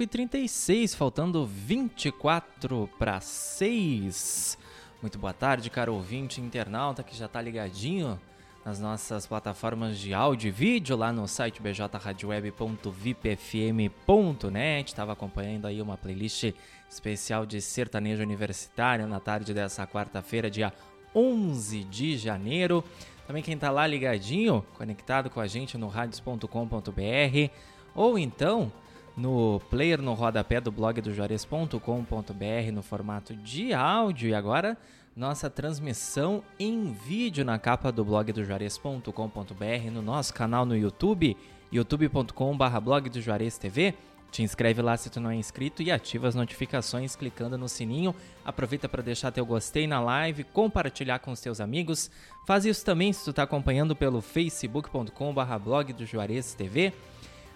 5h36, faltando 24 para 6. Muito boa tarde, caro ouvinte internauta que já está ligadinho nas nossas plataformas de áudio e vídeo lá no site bjradioweb.vipfm.net. Estava acompanhando aí uma playlist especial de sertanejo universitário na tarde dessa quarta-feira, dia 11 de janeiro. Também quem está lá ligadinho, conectado com a gente no radios.com.br ou então no player no rodapé do blog do Juarez.com.br no formato de áudio e agora nossa transmissão em vídeo na capa do blog do Juarez.com.br no nosso canal no YouTube, youtube.com.br blog do Juarez TV. Te inscreve lá se tu não é inscrito e ativa as notificações clicando no sininho. Aproveita para deixar teu gostei na live, compartilhar com os teus amigos. Faz isso também se tu está acompanhando pelo facebook.com.br blog do Juarez TV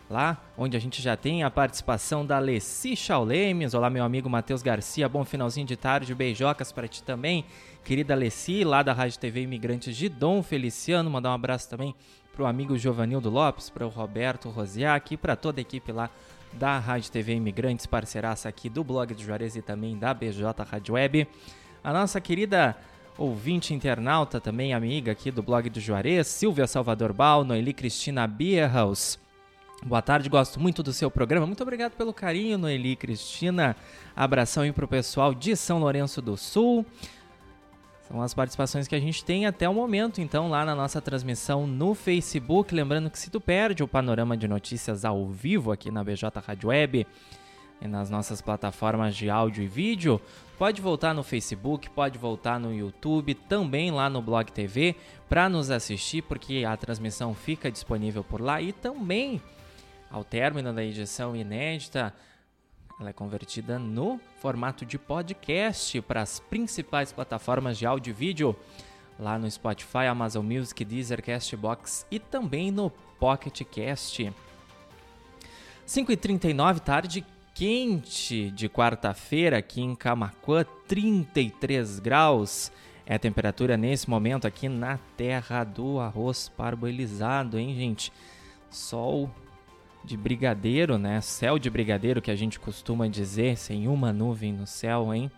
lá onde a gente já tem a participação da Leci Chaulemes. Olá, meu amigo Matheus Garcia, bom finalzinho de tarde, beijocas para ti também. Querida Leci, lá da Rádio TV Imigrantes de Dom Feliciano, mandar um abraço também pro amigo Giovanildo Lopes, para o Roberto Rosiak e para toda a equipe lá da Rádio TV Imigrantes, parceiraça aqui do blog do Juarez e também da BJ Rádio Web. A nossa querida ouvinte internauta, também amiga aqui do blog do Juarez, Silvia Salvador Bal, Noeli Cristina Bierhaus, Boa tarde, gosto muito do seu programa. Muito obrigado pelo carinho, Noeli Cristina. Abração aí pro pessoal de São Lourenço do Sul. São as participações que a gente tem até o momento, então, lá na nossa transmissão no Facebook. Lembrando que se tu perde o panorama de notícias ao vivo aqui na BJ Rádio Web e nas nossas plataformas de áudio e vídeo, pode voltar no Facebook, pode voltar no YouTube, também lá no Blog TV para nos assistir, porque a transmissão fica disponível por lá e também ao término da edição inédita, ela é convertida no formato de podcast para as principais plataformas de áudio e vídeo, lá no Spotify, Amazon Music, Deezer, Castbox e também no Pocket Cast. 5h39, tarde quente de quarta-feira aqui em Camacuã, 33 graus. É a temperatura nesse momento aqui na terra do arroz parboilizado, hein, gente? Sol de brigadeiro, né? Céu de brigadeiro que a gente costuma dizer, sem uma nuvem no céu, hein?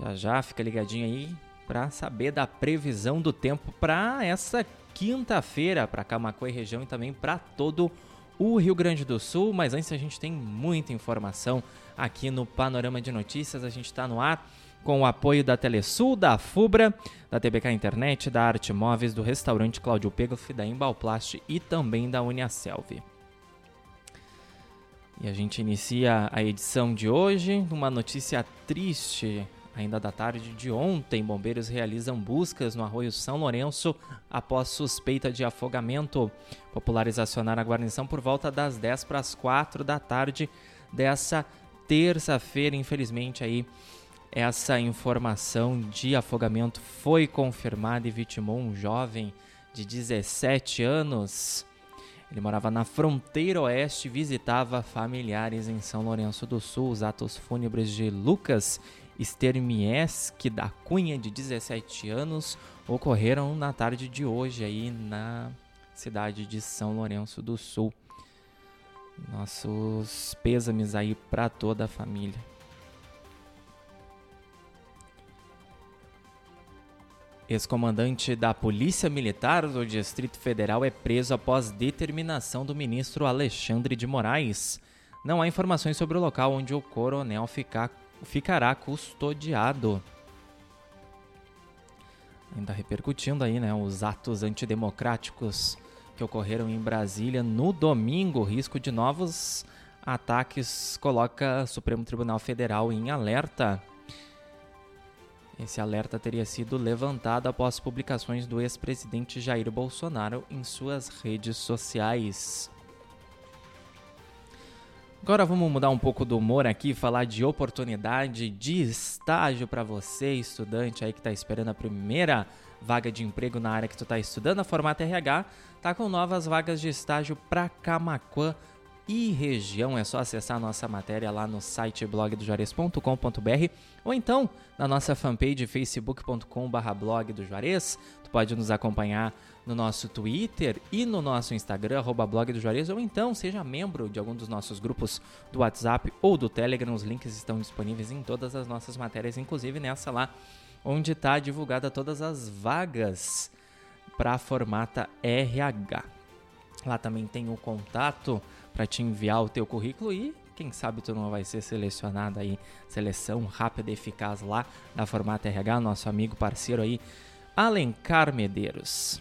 Já já fica ligadinho aí para saber da previsão do tempo para essa quinta-feira para Camacuã e região e também para todo o Rio Grande do Sul. Mas antes a gente tem muita informação aqui no Panorama de Notícias. A gente está no ar com o apoio da Telesul, da Fubra, da TBK Internet, da Arte Móveis, do restaurante Cláudio Pegoff, da Embalplast e também da Uniaselv. E a gente inicia a edição de hoje numa notícia triste. Ainda da tarde de ontem, bombeiros realizam buscas no arroio São Lourenço após suspeita de afogamento. Populares acionaram a guarnição por volta das 10 para as 4 da tarde dessa terça-feira. Infelizmente, aí essa informação de afogamento foi confirmada e vitimou um jovem de 17 anos. Ele morava na fronteira oeste e visitava familiares em São Lourenço do Sul. Os atos fúnebres de Lucas Stermieski da Cunha, de 17 anos, ocorreram na tarde de hoje aí na cidade de São Lourenço do Sul. Nossos pêsames aí para toda a família. Ex-comandante da Polícia Militar do Distrito Federal é preso após determinação do ministro Alexandre de Moraes. Não há informações sobre o local onde o coronel ficar, ficará custodiado. Ainda repercutindo aí, né, os atos antidemocráticos que ocorreram em Brasília no domingo, o risco de novos ataques coloca o Supremo Tribunal Federal em alerta. Esse alerta teria sido levantado após publicações do ex-presidente Jair Bolsonaro em suas redes sociais. Agora vamos mudar um pouco do humor aqui, falar de oportunidade de estágio para você, estudante aí que está esperando a primeira vaga de emprego na área que tu está estudando. A Formata RH tá com novas vagas de estágio para Camaquã e região. É só acessar a nossa matéria lá no site blogdojuarez.com.br ou então na nossa fanpage facebook.com.br blog do Juarez. Tu pode nos acompanhar no nosso Twitter e no nosso Instagram, arroba blog do Juarez, ou então seja membro de algum dos nossos grupos do WhatsApp ou do Telegram. Os links estão disponíveis em todas as nossas matérias, inclusive nessa lá, onde está divulgada todas as vagas para a formata RH. Lá também tem o contato para te enviar o teu currículo e quem sabe tu não vai ser selecionado aí, seleção rápida e eficaz lá da Formata RH, nosso amigo parceiro aí, Alencar Medeiros.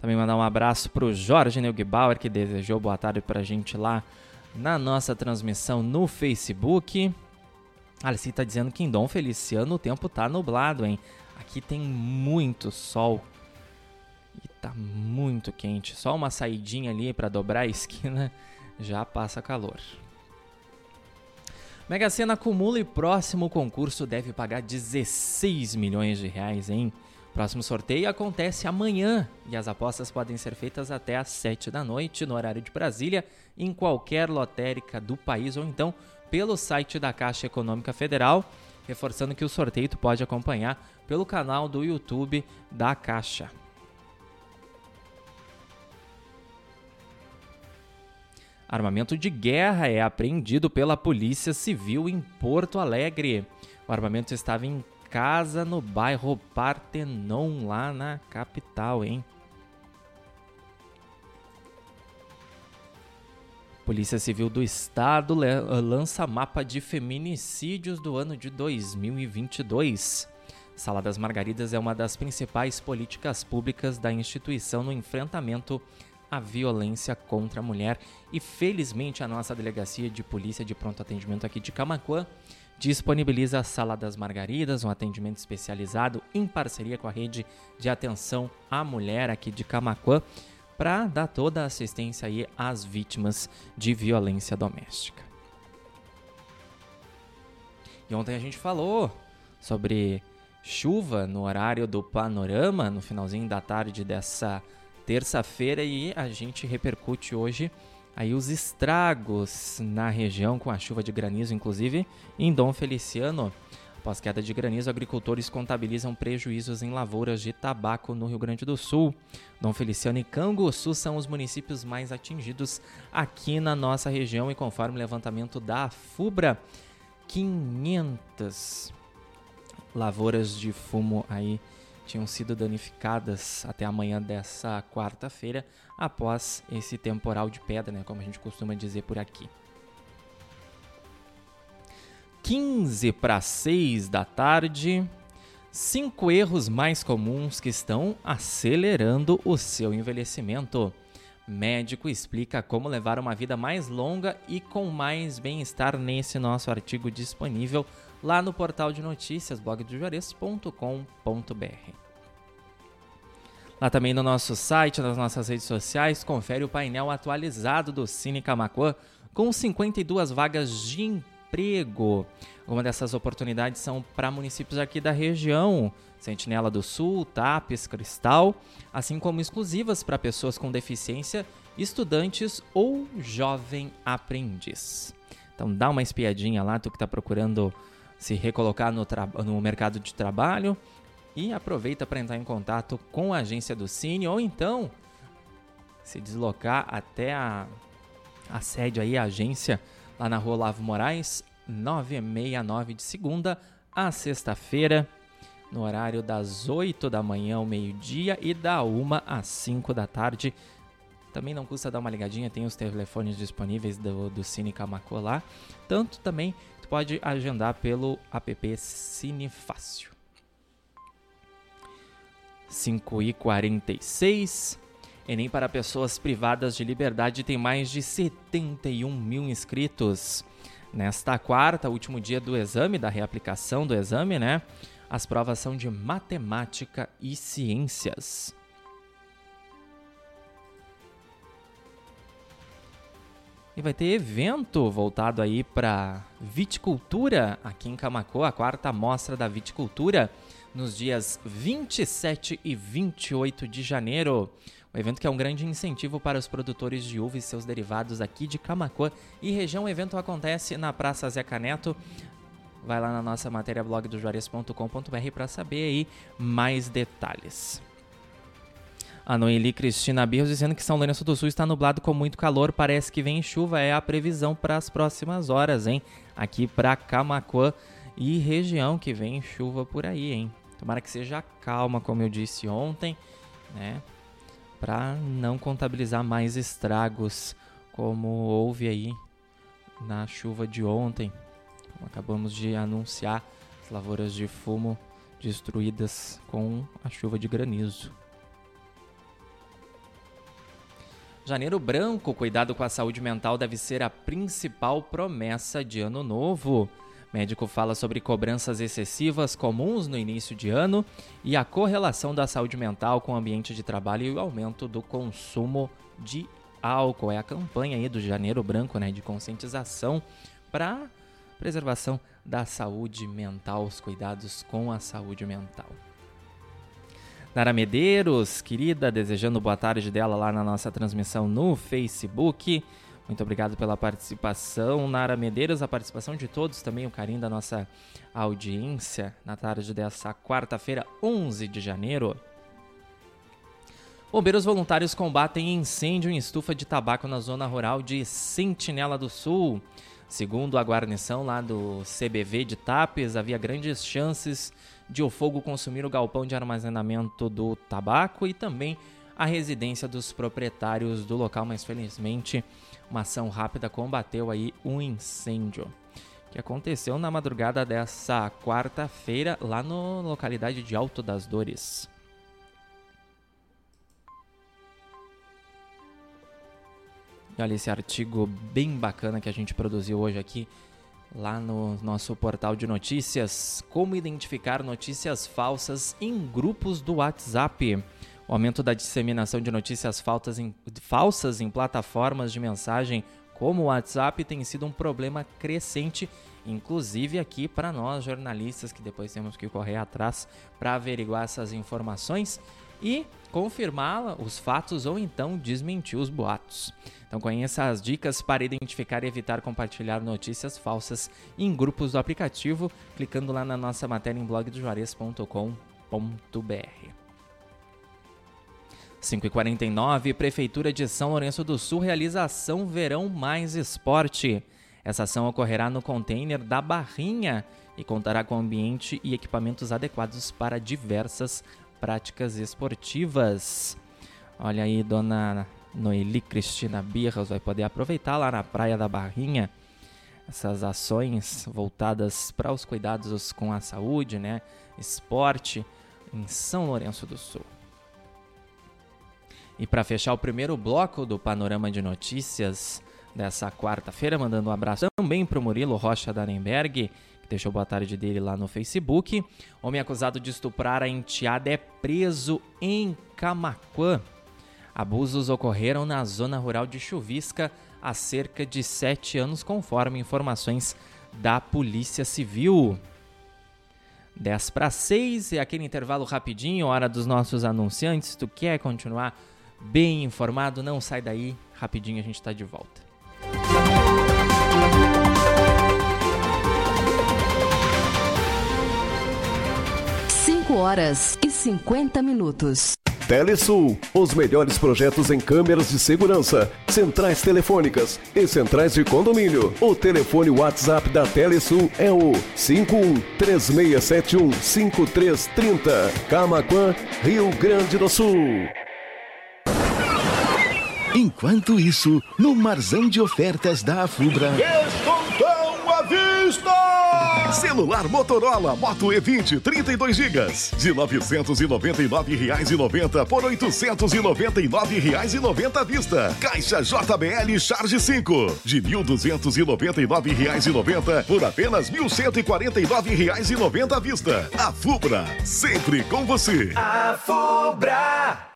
Também mandar um abraço para o Jorge Neugbauer, que desejou boa tarde para a gente lá na nossa transmissão no Facebook. Alice está dizendo que em Dom Feliciano o tempo tá nublado, hein? Aqui tem muito sol e tá muito quente. Só uma saidinha ali para dobrar a esquina já passa calor. Mega Sena acumula e próximo concurso deve pagar 16 milhões de reais, hein? Próximo sorteio acontece amanhã e as apostas podem ser feitas até às 7 da noite no horário de Brasília, em qualquer lotérica do país ou então pelo site da Caixa Econômica Federal, reforçando que o sorteio pode acompanhar pelo canal do YouTube da Caixa. Armamento de guerra é apreendido pela Polícia Civil em Porto Alegre. O armamento estava em casa no bairro Partenon, lá na capital, hein? Polícia Civil do Estado lança mapa de feminicídios do ano de 2022. Sala das Margaridas é uma das principais políticas públicas da instituição no enfrentamento à violência contra a mulher e felizmente a nossa delegacia de polícia de pronto atendimento aqui de Camacuã disponibiliza a Sala das Margaridas, um atendimento especializado em parceria com a rede de atenção à mulher aqui de Camacuã, para dar toda a assistência aí às vítimas de violência doméstica. E ontem a gente falou sobre chuva no horário do panorama, no finalzinho da tarde dessa terça-feira, e a gente repercute hoje aí os estragos na região com a chuva de granizo, inclusive em Dom Feliciano. Após queda de granizo, agricultores contabilizam prejuízos em lavouras de tabaco no Rio Grande do Sul. Dom Feliciano e Canguçu são os municípios mais atingidos aqui na nossa região e conforme o levantamento da FUBRA, 500 lavouras de fumo aí tinham sido danificadas até amanhã dessa quarta-feira após esse temporal de pedra, né, como a gente costuma dizer por aqui. 15 para 6 da tarde. Cinco erros mais comuns que estão acelerando o seu envelhecimento. Médico explica como levar uma vida mais longa e com mais bem-estar nesse nosso artigo disponível lá no portal de notícias blogdojuarez.com.br. Lá também no nosso site, nas nossas redes sociais, confere o painel atualizado do Cine Camacuã com 52 vagas de emprego. Uma dessas oportunidades são para municípios aqui da região, Sentinela do Sul, Tapes, Cristal, assim como exclusivas para pessoas com deficiência, estudantes ou jovem aprendiz. Então dá uma espiadinha lá, tu que está procurando se recolocar no, no mercado de trabalho e aproveita para entrar em contato com a agência do Cine ou então se deslocar até a, a sede aí, a agência lá na rua Lavo Moraes, 969 de segunda a sexta-feira, no horário das 8 da manhã ao meio-dia e da 1 às 5 da tarde. Também não custa dar uma ligadinha, tem os telefones disponíveis do, do Cine Camacô lá. Tanto também tu pode agendar pelo app Cine Fácil. 5 e 46. Enem para pessoas privadas de liberdade tem mais de 71 mil inscritos. Nesta quarta, último dia do exame, da reaplicação do exame, né? As provas são de matemática e ciências. E vai ter evento voltado aí para viticultura aqui em Camacô, a quarta mostra da viticultura nos dias 27 e 28 de janeiro. O evento que é um grande incentivo para os produtores de uva e seus derivados aqui de Camacuã e região. O evento acontece na Praça Zeca Neto. Vai lá na nossa matéria blog do juarez.com.br para saber aí mais detalhes. A Noeli Cristina Birros dizendo que São Lourenço do Sul está nublado com muito calor, parece que vem chuva, é a previsão para as próximas horas, hein? Aqui para Camacuã e região que vem chuva por aí, hein? Tomara que seja calma, como eu disse ontem, né? Para não contabilizar mais estragos como houve aí na chuva de ontem. Como acabamos de anunciar, as lavouras de fumo destruídas com a chuva de granizo. Janeiro branco, cuidado com a saúde mental deve ser a principal promessa de ano novo. Médico fala sobre cobranças excessivas comuns no início de ano e a correlação da saúde mental com o ambiente de trabalho e o aumento do consumo de álcool. É a campanha aí do Janeiro Branco, né, de conscientização para preservação da saúde mental, os cuidados com a saúde mental. Nara Medeiros, querida, desejando boa tarde dela lá na nossa transmissão no Facebook. Muito obrigado pela participação, Nara Medeiros, a participação de todos, também o carinho da nossa audiência na tarde dessa quarta-feira, 11 de janeiro. Bombeiros voluntários combatem incêndio em estufa de tabaco na zona rural de Sentinela do Sul. Segundo a guarnição lá do CBV de Tapes, havia grandes chances de o fogo consumir o galpão de armazenamento do tabaco e também a residência dos proprietários do local, mas felizmente uma ação rápida combateu aí um incêndio que aconteceu na madrugada dessa quarta-feira lá na localidade de Alto das Dores. E olha esse artigo bem bacana que a gente produziu hoje aqui lá no nosso portal de notícias como identificar notícias falsas em grupos do WhatsApp. O aumento da disseminação de notícias falsas em, falsas em plataformas de mensagem como o WhatsApp tem sido um problema crescente, inclusive aqui para nós jornalistas que depois temos que correr atrás para averiguar essas informações e confirmar os fatos ou então desmentir os boatos. Então conheça as dicas para identificar e evitar compartilhar notícias falsas em grupos do aplicativo, clicando lá na nossa matéria em blogdojuarez.com.br. 5h49, Prefeitura de São Lourenço do Sul realiza ação Verão Mais Esporte. Essa ação ocorrerá no container da Barrinha e contará com ambiente e equipamentos adequados para diversas práticas esportivas. Olha aí, dona Noeli Cristina Birras vai poder aproveitar lá na Praia da Barrinha essas ações voltadas para os cuidados com a saúde, né? Esporte em São Lourenço do Sul. E para fechar o primeiro bloco do Panorama de Notícias dessa quarta-feira, mandando um abraço também para o Murilo Rocha que deixou boa tarde dele lá no Facebook. Homem acusado de estuprar a enteada é preso em Camaquã. Abusos ocorreram na zona rural de Chuvisca há cerca de sete anos, conforme informações da Polícia Civil. 10 para 6 é aquele intervalo rapidinho, hora dos nossos anunciantes. Se tu quer continuar bem informado, não sai daí, rapidinho a gente está de volta. 5 horas e 50 minutos. Telesul, os melhores projetos em câmeras de segurança, centrais telefônicas e centrais de condomínio. O telefone WhatsApp da Telesul é o 5136715330, Camaquã, Rio Grande do Sul. Enquanto isso, no Marzão de Ofertas da Afubra. Descontão à vista! Celular Motorola Moto E20 32 GB de R$ 999,90 por R$ 899,90 à vista. Caixa JBL Charge 5 de R$ 1.299,90 por apenas R$ 1.149,90 à vista. A Fubra, sempre com você. A Fubra!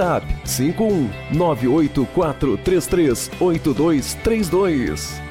51 98433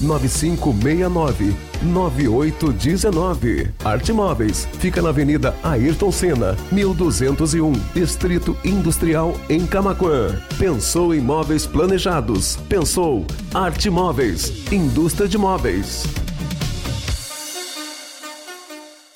9569 9819. Arte Móveis fica na Avenida Ayrton Senna, 1201, Distrito Industrial em Camaquã. Pensou em móveis planejados? Pensou Arte Móveis, indústria de móveis.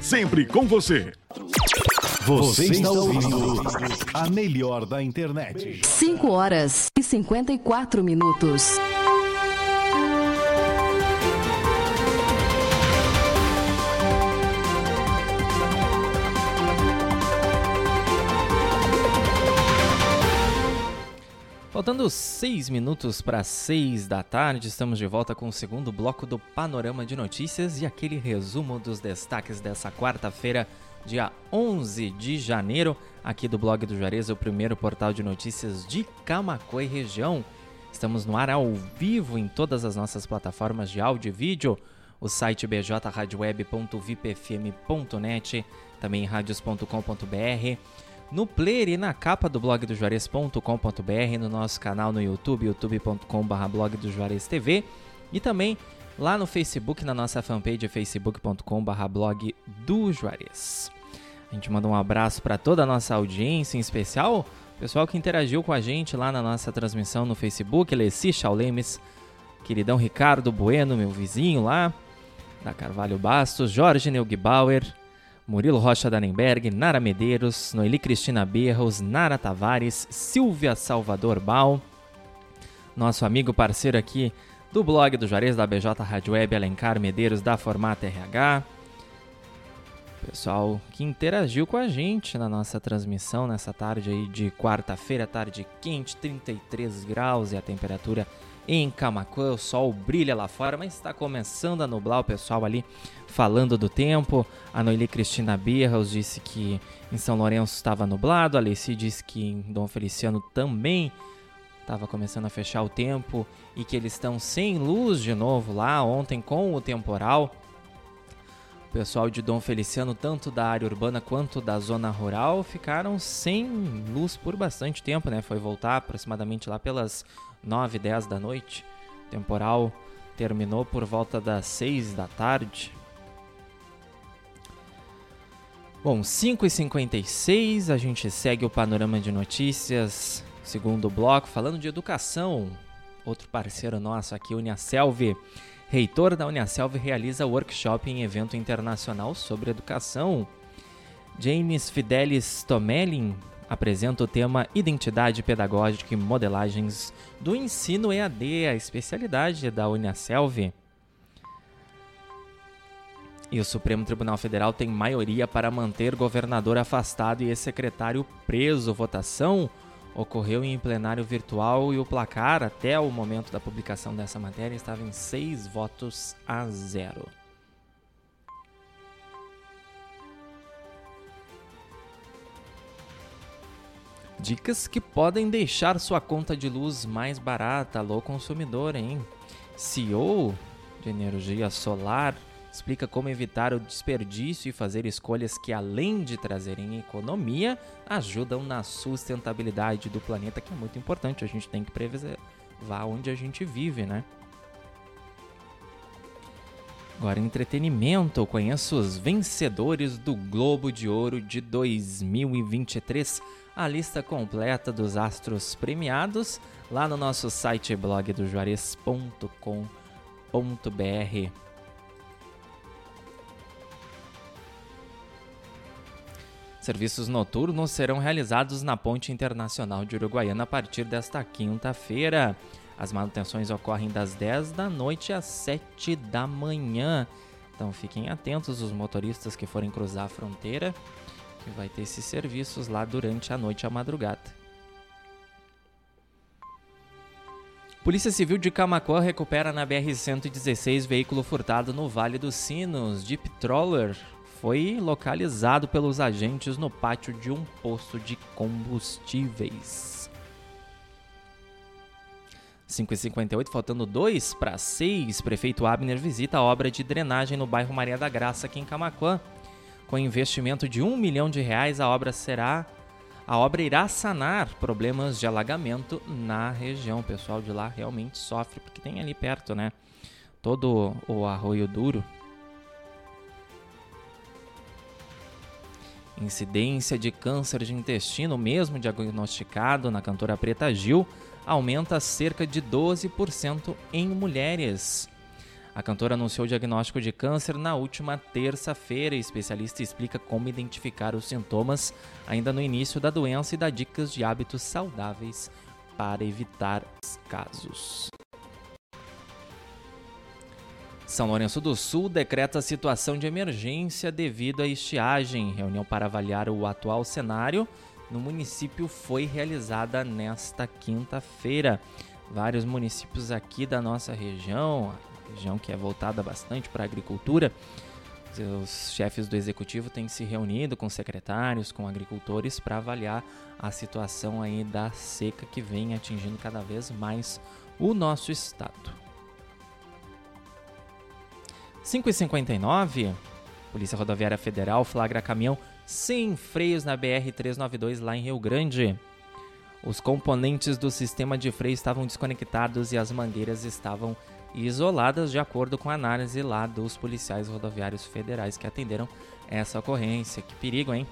Sempre com você. Você está ouvindo a melhor da internet. 5 horas e 54 minutos. Faltando seis minutos para seis da tarde, estamos de volta com o segundo bloco do Panorama de Notícias e aquele resumo dos destaques dessa quarta-feira, dia 11 de janeiro, aqui do blog do Juarez, o primeiro portal de notícias de Camacuã e região. Estamos no ar ao vivo em todas as nossas plataformas de áudio e vídeo, o site bjradioweb.vipfm.net, também radios.com.br no player e na capa do blog do Juarez.com.br, no nosso canal no YouTube, youtube.com.br blog do Juarez TV e também lá no Facebook, na nossa fanpage facebook.com.br blog do Juarez. A gente manda um abraço para toda a nossa audiência, em especial o pessoal que interagiu com a gente lá na nossa transmissão no Facebook, Leci Chaulemes, queridão Ricardo Bueno, meu vizinho lá, da Carvalho Bastos, Jorge Neugbauer, Murilo Rocha Danenberg, Nara Medeiros, Noeli Cristina Berros, Nara Tavares, Silvia Salvador Bal, nosso amigo parceiro aqui do blog do Juarez da BJ Rádio Web, Alencar Medeiros da Formata RH. Pessoal que interagiu com a gente na nossa transmissão nessa tarde aí de quarta-feira, tarde quente, 33 graus e a temperatura em Camacuã, o sol brilha lá fora, mas está começando a nublar o pessoal ali falando do tempo. A Noeli Cristina Birros disse que em São Lourenço estava nublado, a Alessi disse que em Dom Feliciano também estava começando a fechar o tempo e que eles estão sem luz de novo lá ontem com o temporal. O pessoal de Dom Feliciano, tanto da área urbana quanto da zona rural, ficaram sem luz por bastante tempo, né? Foi voltar aproximadamente lá pelas 9, 10 da noite. O temporal terminou por volta das 6 da tarde. Bom, 5h56, a gente segue o panorama de notícias, segundo bloco, falando de educação. Outro parceiro nosso aqui, Uniaselv. Reitor da Uniaselv realiza workshop em evento internacional sobre educação. James Fidelis Tomelin apresenta o tema Identidade Pedagógica e Modelagens do Ensino EAD, a especialidade da Uniaselv. E o Supremo Tribunal Federal tem maioria para manter governador afastado e ex-secretário preso. Votação ocorreu em plenário virtual e o placar, até o momento da publicação dessa matéria, estava em seis votos a zero. Dicas que podem deixar sua conta de luz mais barata. Alô, consumidor, hein? CEO de energia solar explica como evitar o desperdício e fazer escolhas que, além de trazerem economia, ajudam na sustentabilidade do planeta, que é muito importante. A gente tem que preservar onde a gente vive, né? Agora, entretenimento. Conheço os vencedores do Globo de Ouro de 2023. A lista completa dos astros premiados lá no nosso site blogdojuarez.com.br. Serviços noturnos serão realizados na Ponte Internacional de Uruguaiana a partir desta quinta-feira. As manutenções ocorrem das 10 da noite às 7 da manhã. Então fiquem atentos os motoristas que forem cruzar a fronteira, que vai ter esses serviços lá durante a noite e a madrugada. Polícia Civil de Camacuã recupera na BR-116 veículo furtado no Vale dos Sinos. Deep Troller foi localizado pelos agentes no pátio de um posto de combustíveis. 5h58, faltando 2 para 6, prefeito Abner visita a obra de drenagem no bairro Maria da Graça, aqui em Camacuã. Com investimento de um milhão de reais, a obra será a obra irá sanar problemas de alagamento na região. O pessoal de lá realmente sofre porque tem ali perto, né? Todo o arroio duro Incidência de câncer de intestino, mesmo diagnosticado na cantora Preta Gil, aumenta cerca de 12% em mulheres. A cantora anunciou o diagnóstico de câncer na última terça-feira. Especialista explica como identificar os sintomas ainda no início da doença e dá dicas de hábitos saudáveis para evitar os casos. São Lourenço do Sul decreta situação de emergência devido à estiagem. Reunião para avaliar o atual cenário no município foi realizada nesta quinta-feira. Vários municípios aqui da nossa região, região que é voltada bastante para a agricultura, os chefes do executivo têm se reunido com secretários, com agricultores para avaliar a situação aí da seca que vem atingindo cada vez mais o nosso estado. 5h59, Polícia Rodoviária Federal flagra caminhão sem freios na BR-392 lá em Rio Grande. Os componentes do sistema de freio estavam desconectados e as mangueiras estavam isoladas, de acordo com a análise lá dos policiais rodoviários federais que atenderam essa ocorrência. Que perigo, hein?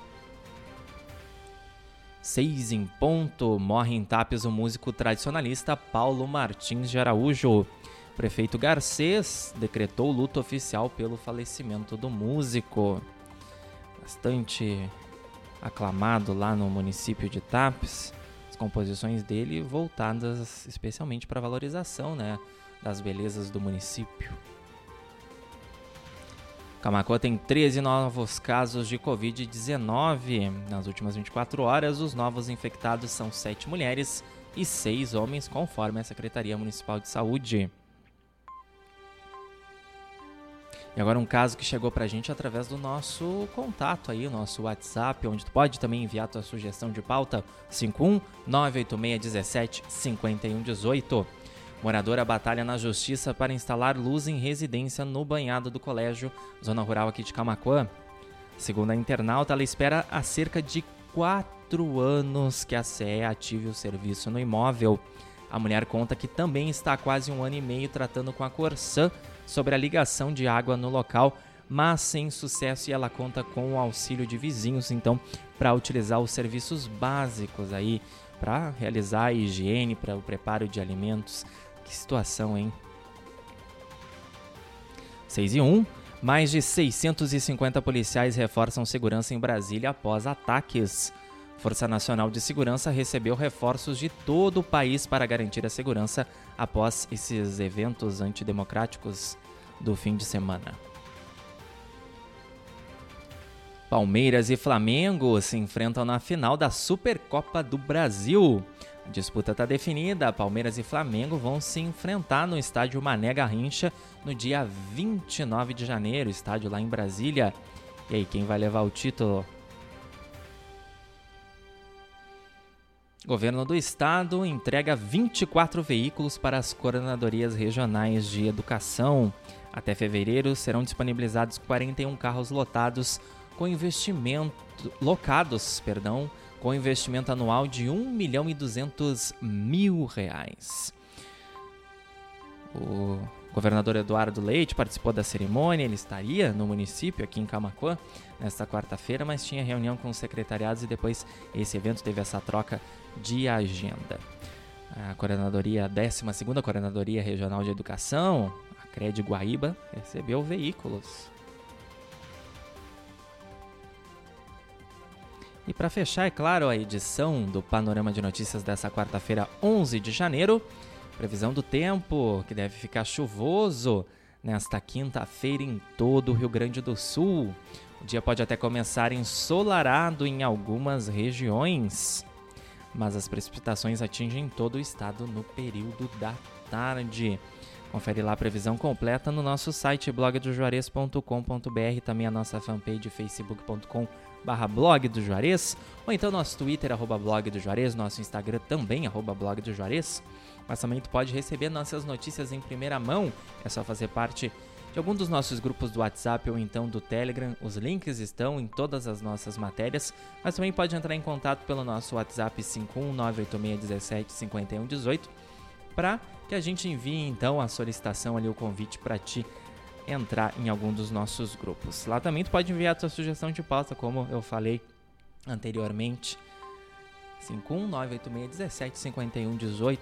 Seis em ponto, morre em Tapes o músico tradicionalista Paulo Martins de Araújo. Prefeito Garcês decretou luto oficial pelo falecimento do músico. Bastante aclamado lá no município de Tapes. As composições dele voltadas especialmente para valorização né, das belezas do município. Camacuã tem 13 novos casos de Covid-19. Nas últimas 24 horas, os novos infectados são 7 mulheres e 6 homens, conforme a Secretaria Municipal de Saúde. E agora um caso que chegou pra gente através do nosso contato aí, o nosso WhatsApp, onde tu pode também enviar tua sugestão de pauta 51 986 5118. Moradora batalha na justiça para instalar luz em residência no banhado do colégio, zona rural aqui de Camacuã. Segundo a internauta, ela espera há cerca de quatro anos que a CE ative o serviço no imóvel. A mulher conta que também está há quase um ano e meio tratando com a Corsã sobre a ligação de água no local, mas sem sucesso e ela conta com o auxílio de vizinhos, então, para utilizar os serviços básicos aí, para realizar a higiene, para o preparo de alimentos. Que situação, hein? 6 e 1. Mais de 650 policiais reforçam segurança em Brasília após ataques. Força Nacional de Segurança recebeu reforços de todo o país para garantir a segurança após esses eventos antidemocráticos do fim de semana. Palmeiras e Flamengo se enfrentam na final da Supercopa do Brasil. A disputa está definida. Palmeiras e Flamengo vão se enfrentar no estádio Mané Garrincha no dia 29 de janeiro, estádio lá em Brasília. E aí, quem vai levar o título? Governo do Estado entrega 24 veículos para as coordenadorias regionais de educação. Até fevereiro serão disponibilizados 41 carros lotados com investimento locados, perdão, com investimento anual de 1 milhão e 200 mil reais. O governador Eduardo Leite participou da cerimônia, ele estaria no município aqui em Camacuã nesta quarta-feira, mas tinha reunião com os secretariados e depois esse evento teve essa troca de agenda. A coordenadoria, a 12ª Coordenadoria Regional de Educação, a CRED Guaíba, recebeu veículos E para fechar, é claro, a edição do Panorama de Notícias dessa quarta-feira, 11 de janeiro, previsão do tempo, que deve ficar chuvoso nesta quinta-feira em todo o Rio Grande do Sul. O dia pode até começar ensolarado em algumas regiões, mas as precipitações atingem todo o estado no período da tarde. Confere lá a previsão completa no nosso site blogdojuarez.com.br, também a nossa fanpage facebook.com.br barra blog do Juarez, ou então nosso Twitter, arroba blog do Juarez, nosso Instagram também, arroba blog do Juarez. Mas também tu pode receber nossas notícias em primeira mão, é só fazer parte de algum dos nossos grupos do WhatsApp ou então do Telegram. Os links estão em todas as nossas matérias, mas também pode entrar em contato pelo nosso WhatsApp 51986175118 para que a gente envie então a solicitação ali, o convite para ti entrar em algum dos nossos grupos. Lá também tu pode enviar tua sugestão de pauta, como eu falei anteriormente. 51986175118.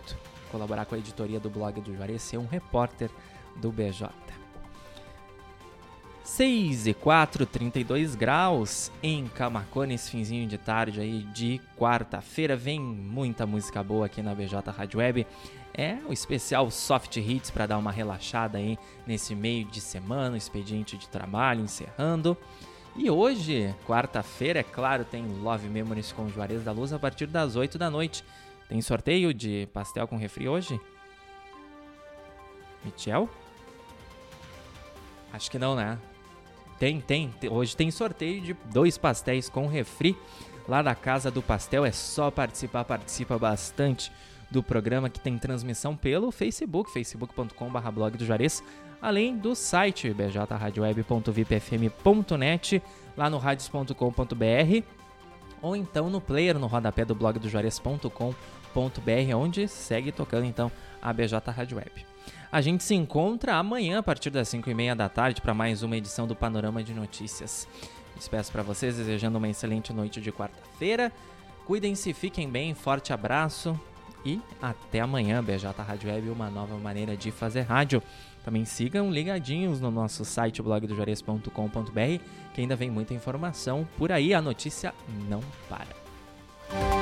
Colaborar com a editoria do blog do Juarez, ser um repórter do BJ. 6 e 4, 32 graus em Camacuã nesse finzinho de tarde aí de quarta-feira. Vem muita música boa aqui na BJ Rádio Web é o especial Soft Hits para dar uma relaxada aí nesse meio de semana, expediente de trabalho encerrando. E hoje, quarta-feira, é claro, tem Love Memories com Juarez da Luz a partir das 8 da noite. Tem sorteio de pastel com refri hoje? Michel? Acho que não, né? Tem, tem. Hoje tem sorteio de dois pastéis com refri lá da Casa do Pastel. É só participar, participa bastante do programa que tem transmissão pelo Facebook, facebook.com.br blog do Juarez, além do site bjradioweb.vipfm.net, lá no radios.com.br ou então no player no rodapé do blog do Juarez.com.br, onde segue tocando então a BJ Rádio Web. A gente se encontra amanhã a partir das 5 e meia da tarde para mais uma edição do Panorama de Notícias. Despeço para vocês desejando uma excelente noite de quarta-feira. Cuidem-se, fiquem bem, forte abraço e até amanhã, BJ Rádio Web, uma nova maneira de fazer rádio. Também sigam ligadinhos no nosso site blogdojuarez.com.br, que ainda vem muita informação por aí, a notícia não para.